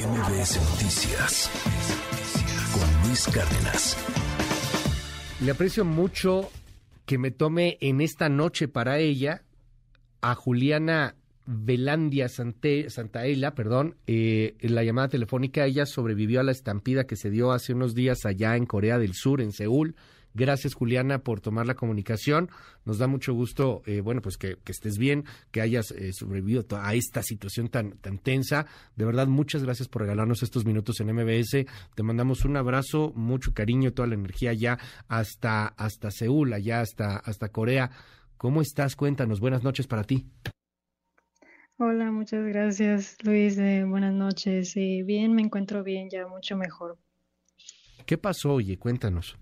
MBS Noticias con Luis Cárdenas. Le aprecio mucho que me tome en esta noche para ella a Juliana Velandia Santaella, perdón, eh, en la llamada telefónica. Ella sobrevivió a la estampida que se dio hace unos días allá en Corea del Sur, en Seúl. Gracias, Juliana, por tomar la comunicación. Nos da mucho gusto, eh, bueno, pues que, estés bien, que hayas eh, sobrevivido a esta situación tan, tan tensa. De verdad, muchas gracias por regalarnos estos minutos en MBS. Te mandamos un abrazo, mucho cariño, toda la energía allá hasta, hasta Seúl, allá hasta, hasta Corea. ¿Cómo estás? Cuéntanos. Buenas noches para ti. Hola, muchas gracias, Luis. Eh, buenas noches. bien, me encuentro bien, ya mucho mejor. ¿Qué pasó, oye? Cuéntanos.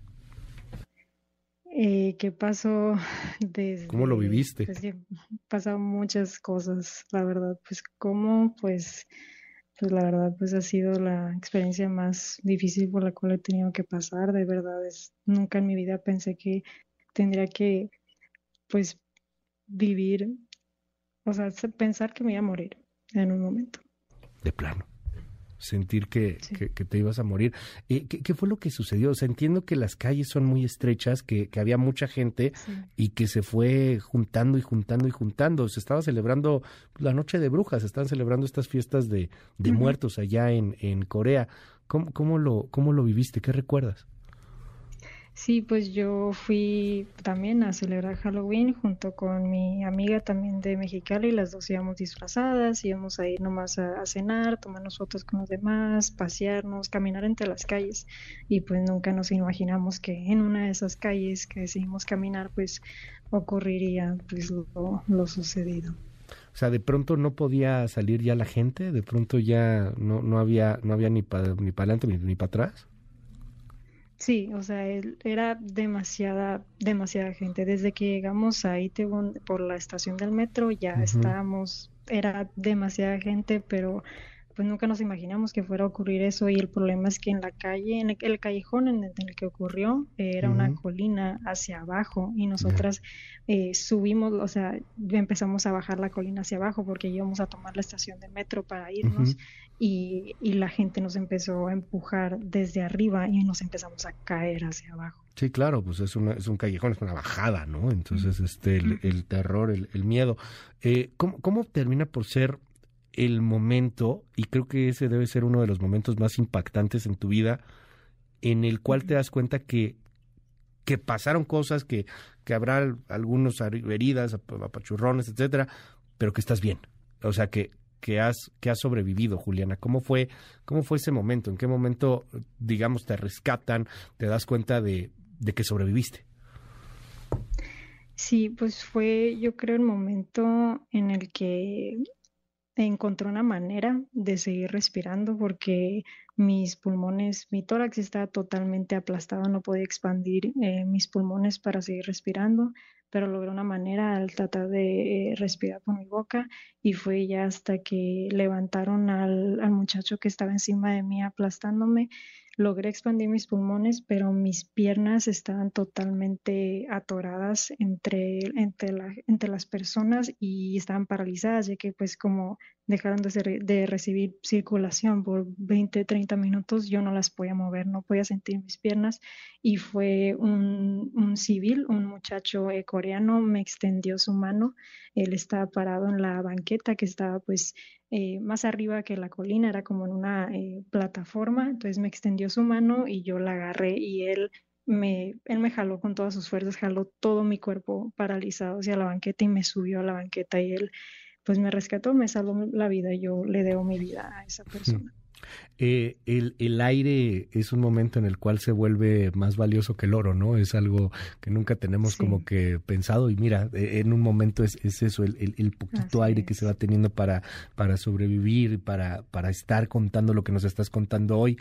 Eh, ¿Qué pasó desde... ¿Cómo lo viviste? Pues, pasaron muchas cosas, la verdad. Pues cómo, pues, pues la verdad, pues ha sido la experiencia más difícil por la cual he tenido que pasar. De verdad, es, nunca en mi vida pensé que tendría que, pues, vivir, o sea, pensar que me iba a morir en un momento. De plano sentir que, que, te ibas a morir. Eh, ¿qué, fue lo que sucedió? O sea, entiendo que las calles son muy estrechas, que, que había mucha gente y que se fue juntando y juntando y juntando. Se estaba celebrando la Noche de Brujas, estaban celebrando estas fiestas de, de muertos allá en, en Corea. ¿Cómo, cómo, lo, ¿Cómo lo viviste? ¿Qué recuerdas? Sí, pues yo fui también a celebrar Halloween junto con mi amiga también de Mexicali, las dos íbamos disfrazadas, íbamos a ir nomás a, cenar, tomarnos fotos con los demás, pasearnos, caminar entre las calles y pues nunca nos imaginamos que en una de esas calles que decidimos caminar pues ocurriría pues lo, lo sucedido. O sea, de pronto no podía salir ya la gente, de pronto ya no, no había no había ni para ni para adelante ni, ni para atrás. Sí, o sea, era demasiada, demasiada gente. Desde que llegamos a Itaewon por la estación del metro ya estábamos, era demasiada gente, pero pues nunca nos imaginamos que fuera a ocurrir eso y el problema es que en la calle, en el, callejón en el, que ocurrió, era una colina hacia abajo y nosotras eh, subimos, o sea, empezamos a bajar la colina hacia abajo porque íbamos a tomar la estación de metro para irnos y, y, la gente nos empezó a empujar desde arriba y nos empezamos a caer hacia abajo. Sí, claro, pues es, una, es un callejón, es una bajada, ¿no? Entonces, este, el, terror, el, el miedo. Eh, ¿cómo, ¿Cómo termina por ser el momento, y creo que ese debe ser uno de los momentos más impactantes en tu vida, en el cual te das cuenta que, que pasaron cosas, que, que habrá algunos heridas, apachurrones, etcétera, pero que estás bien. O sea, que, que has, que has sobrevivido, Juliana. ¿Cómo fue, ¿Cómo fue ese momento? ¿En qué momento, digamos, te rescatan, te das cuenta de, de que sobreviviste? Sí, pues fue, yo creo, el momento en el que encontré una manera de seguir respirando porque mis pulmones, mi tórax estaba totalmente aplastado, no podía expandir eh, mis pulmones para seguir respirando, pero logré una manera al tratar de eh, respirar por mi boca y fue ya hasta que levantaron al, al muchacho que estaba encima de mí aplastándome logré expandir mis pulmones, pero mis piernas estaban totalmente atoradas entre, entre, la, entre las personas y estaban paralizadas, ya que pues como dejaron de, recibir circulación por 20, 30 minutos, yo no las podía mover, no podía sentir mis piernas. Y fue un, un civil, un muchacho eh, coreano, me extendió su mano, él estaba parado en la banqueta que estaba pues eh, más arriba que la colina, era como en una eh, plataforma, entonces me extendió su mano y yo la agarré y él me, él me jaló con todas sus fuerzas, jaló todo mi cuerpo paralizado hacia la banqueta y me subió a la banqueta y él pues me rescató, me salvó la vida, yo le debo mi vida a esa persona. Eh, el, el, aire es un momento en el cual se vuelve más valioso que el oro, ¿no? Es algo que nunca tenemos como que pensado y mira, e, en un momento es, es eso, el, el, poquito aire que se va teniendo para, para sobrevivir, para, para estar contando lo que nos estás contando hoy.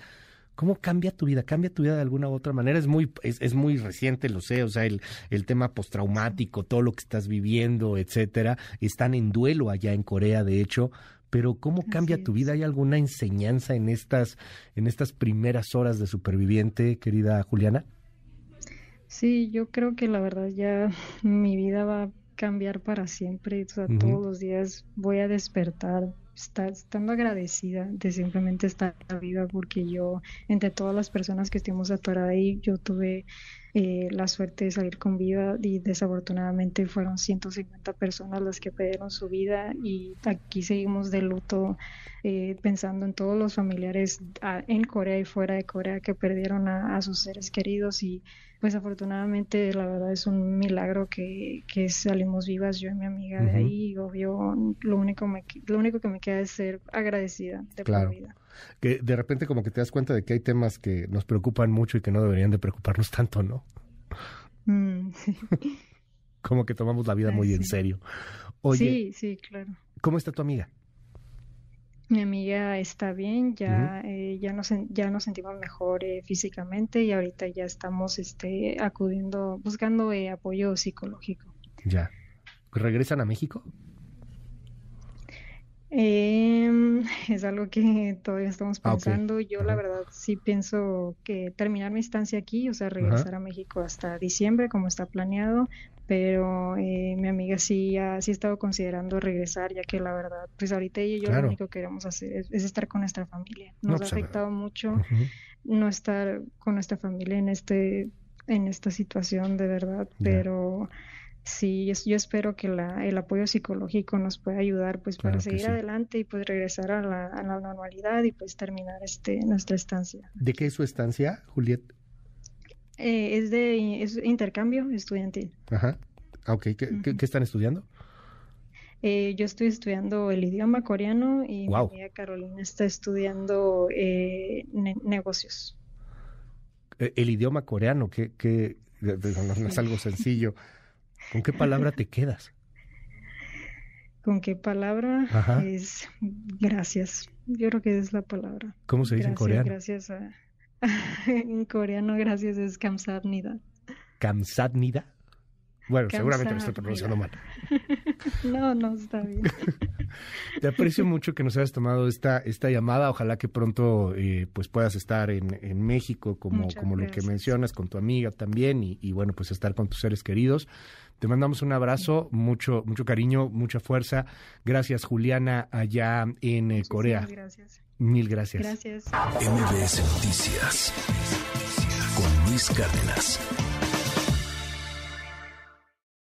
¿Cómo cambia tu vida? ¿Cambia tu vida de alguna u otra manera? Es muy, es, es muy reciente, lo sé, o sea, el, el tema postraumático, todo lo que estás viviendo, etcétera, están en duelo allá en Corea, de hecho, pero ¿cómo cambia tu vida? ¿Hay alguna enseñanza en estas, en estas primeras horas de superviviente, querida Juliana? Sí, yo creo que la verdad ya mi vida va cambiar para siempre. O sea, todos los días voy a despertar estando agradecida de simplemente estar viva porque yo, entre todas las personas que estuvimos atoradas ahí, yo tuve eh, la suerte de salir con vida y desafortunadamente fueron 150 personas las que perdieron su vida y aquí seguimos de luto eh, pensando en todos los familiares en Corea y fuera de Corea que perdieron a, sus seres queridos y pues afortunadamente la verdad es un milagro que, que salimos vivas yo y mi amiga de ahí y obvio lo único, me, lo único que me es ser agradecida de claro. por vida que de repente como que te das cuenta de que hay temas que nos preocupan mucho y que no deberían de preocuparnos tanto, ¿no? Mm, como que tomamos la vida muy en serio. Oye, sí, sí, claro. ¿Cómo está tu amiga? Mi amiga está bien, ya, eh, ya, nos, ya nos sentimos mejor eh, físicamente y ahorita ya estamos este, acudiendo, buscando eh, apoyo psicológico. Ya. ¿Regresan a México? Eh, es algo que todavía estamos ah, pensando. Yo la verdad sí pienso que terminar mi estancia aquí, o sea, regresar a México hasta diciembre como está planeado, pero eh, mi amiga sí ha, sí ha estado considerando regresar, ya que la verdad, pues ahorita ella y yo lo único que queremos hacer es, estar con nuestra familia. Nos ha pues, afectado mucho no estar con nuestra familia en este en esta situación de verdad, pero sí, yo espero que la, el apoyo psicológico nos pueda ayudar pues para seguir adelante y pues regresar a la, a la, normalidad y pues terminar este nuestra estancia. ¿De qué es su estancia, Juliet? Eh, es de es intercambio estudiantil. Ajá. Ah, ok. ¿Qué, están estudiando? Eh, yo estoy estudiando el idioma coreano y mi amiga Carolina está estudiando eh, negocios. El idioma coreano, que, que no, no es algo sencillo. ¿Con qué palabra te quedas? ¿Con qué palabra? Es gracias. Yo creo que es la palabra. ¿Cómo se dice en coreano? Gracias a... en coreano, gracias es kamsadnida. ¿Kamsadnida? Bueno, seguramente lo estoy pronunciando mal. no, no, está bien. Te aprecio mucho que nos hayas tomado esta, esta llamada. Ojalá que pronto eh, pues puedas estar en, en México, como, como lo que mencionas, con tu amiga también, y, y bueno, pues estar con tus seres queridos. Te mandamos un abrazo, mucho, mucho cariño, mucha fuerza. Gracias, Juliana, allá en eh, Corea. Gracias. Mil gracias. Gracias. MBS Noticias con Luis Cárdenas.